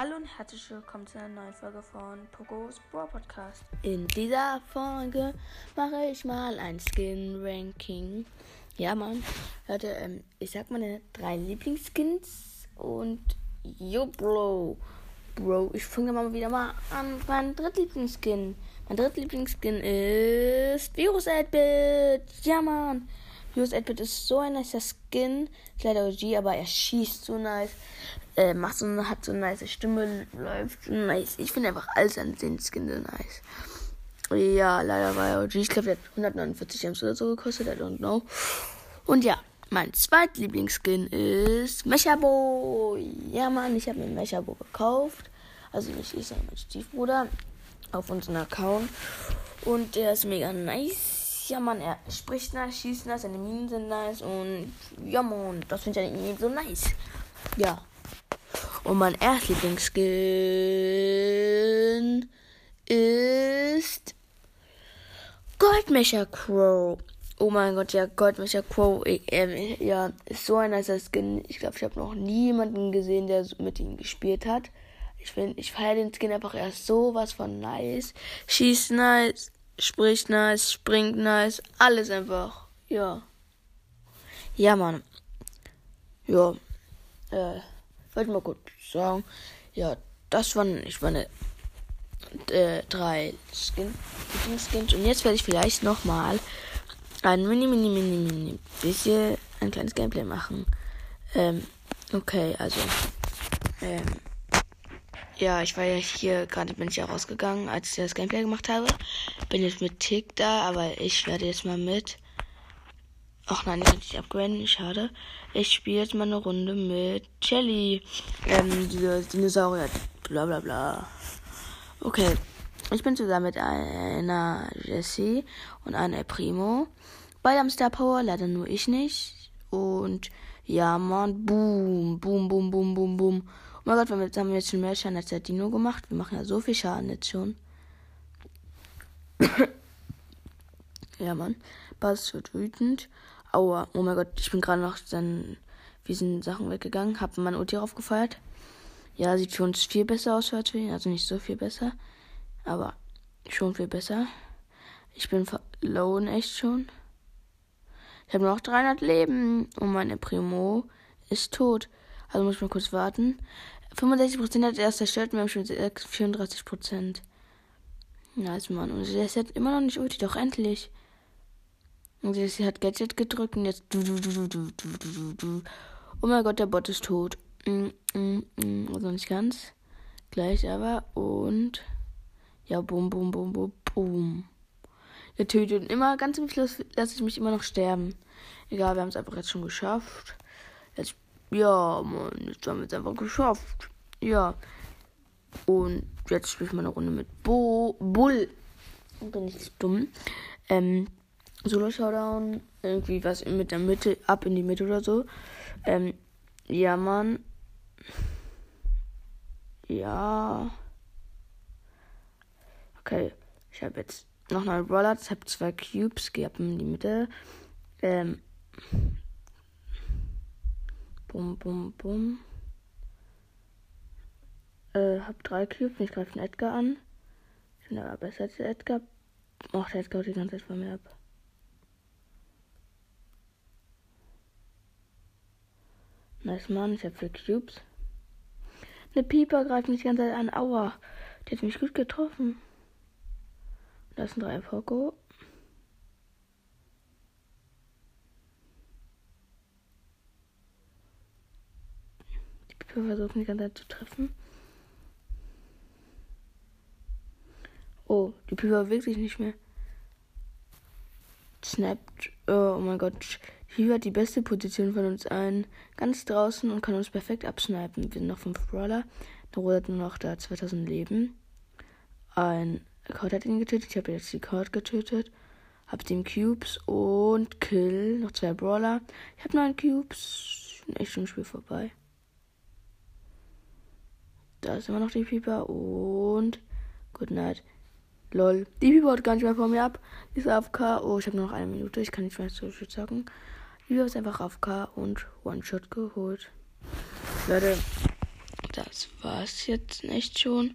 Hallo und herzlich willkommen zu einer neuen Folge von Pogos Brawl Podcast. In dieser Folge mache ich mal ein Skin-Ranking. Ja, Mann. Leute, ähm, ich sag meine drei Lieblingsskins und yo, Bro. Bro, ich fange mal wieder mal an. Mein drittlieblingsskin. Mein drittlieblingsskin ist Virus 8-Bit. Ja, Mann. Virus 8-Bit ist so ein nicer Skin. Leider OG, aber er schießt so nice. Äh, macht so, hat so eine nice Stimme, läuft so nice. Ich finde einfach alles an den Skin so nice. Ja, leider war er OG. Ich glaube, der hat 149 Gems oder so gekostet. I don't know. Und ja, mein zweitlieblingsskin ist Mechabo. Ja, Mann, ich habe mir Mechabo gekauft. Also nicht ich, sondern mein Stiefbruder. Auf unserem Account. Und der ist mega nice. Ja, Mann, er spricht nice, schießt nice, seine Minen sind nice. Und ja, Mann, das finde ich ihm so nice. Ja. Und mein Erstlieblingsskin ist Goldmecher Crow. Oh mein Gott, ja, Goldmecher Crow. Ich, äh, ja, ist so ein nicer Skin. Ich glaube, ich habe noch niemanden gesehen, der mit ihm gespielt hat. Ich finde, ich feiere den Skin einfach erst so was von nice. Schießt nice, spricht nice, springt nice, alles einfach. Ja. Ja, Mann. Ja. Äh, wollte mal kurz sagen. Ja, das waren, ich meine, äh, drei Skin, Skins. Und jetzt werde ich vielleicht nochmal ein mini, mini, mini, mini bisschen ein kleines Gameplay machen. Ähm, okay, also, ähm, ja, ich war ja hier, gerade bin ich ja rausgegangen, als ich das Gameplay gemacht habe. Bin jetzt mit Tick da, aber ich werde jetzt mal mit. Ach nein, ich kann nicht upgraden, schade. Ich spiele jetzt mal eine Runde mit Jelly. Ähm, diese Dinosaurier. Bla bla bla. Okay. Ich bin zusammen mit einer Jessie und einer Primo. Beide haben Star Power, leider nur ich nicht. Und ja, boom, boom, boom, Gott, wir haben jetzt schon mehr Schaden als der Dino gemacht. Wir machen ja so viel Schaden jetzt schon. ja, Mann. Bass wird wütend. Aua, oh mein Gott, ich bin gerade noch wie sind Sachen weggegangen, hab mein Ulti raufgefeuert. Ja, sieht für uns viel besser aus heute, also nicht so viel besser, aber schon viel besser. Ich bin verloren echt schon. Ich habe noch 300 Leben und meine Primo ist tot. Also muss ich mal kurz warten. 65% hat er erst zerstört wir haben schon 34%. Nice, Mann. Und der ist jetzt immer noch nicht Ulti, doch endlich. Und sie hat Gadget gedrückt und jetzt. Oh mein Gott, der Bot ist tot. Also nicht ganz. Gleich aber. Und. Ja, bum, bum, bum, bum, bum. Der tötet und immer ganz zum Schluss lasse ich mich immer noch sterben. Egal, wir haben es einfach jetzt schon geschafft. Jetzt. Ja, Mann, jetzt haben wir es einfach geschafft. Ja. Und jetzt spiele ich mal eine Runde mit Bo Bull. Bin ich dumm. Ähm. Solo Showdown, irgendwie was mit der Mitte, ab in die Mitte oder so. Ähm, ja, Mann. Ja. Okay, ich habe jetzt noch Brawler, ich habe zwei Cubes, gehe ab in die Mitte. Ähm. Bum, bum, bum. Äh, hab drei Cubes, ich greife den Edgar an. Ich bin aber besser als der Edgar. Ach, der Edgar die ganze Zeit von mir ab. Nice, Mann. Ich habe vier Cubes. Eine Pieper greift mich die ganze Zeit an. Aua. Die hat mich gut getroffen. Da ist ein 3 Poco. Pieper versucht mich die ganze Zeit zu treffen. Oh, die Pieper bewegt sich nicht mehr. Snappt. Oh mein Gott. Hier hat die beste Position von uns ein. Ganz draußen und kann uns perfekt absnipen. Wir sind noch 5 Brawler. Der Rot hat nur noch da 2000 Leben. Ein Code hat ihn getötet. Ich habe jetzt die Code getötet. Hab den Cubes und Kill. Noch zwei Brawler. Ich habe neun Cubes. Bin echt schon Spiel vorbei. Da ist immer noch die Pieper und Good Night. Lol. Die Pieper haut gar nicht mehr vor mir ab. Die ist AFK. Oh, ich habe nur noch eine Minute. Ich kann nicht mehr so viel zocken. Die ist einfach AFK und One-Shot geholt. Leute, das war's jetzt nicht schon.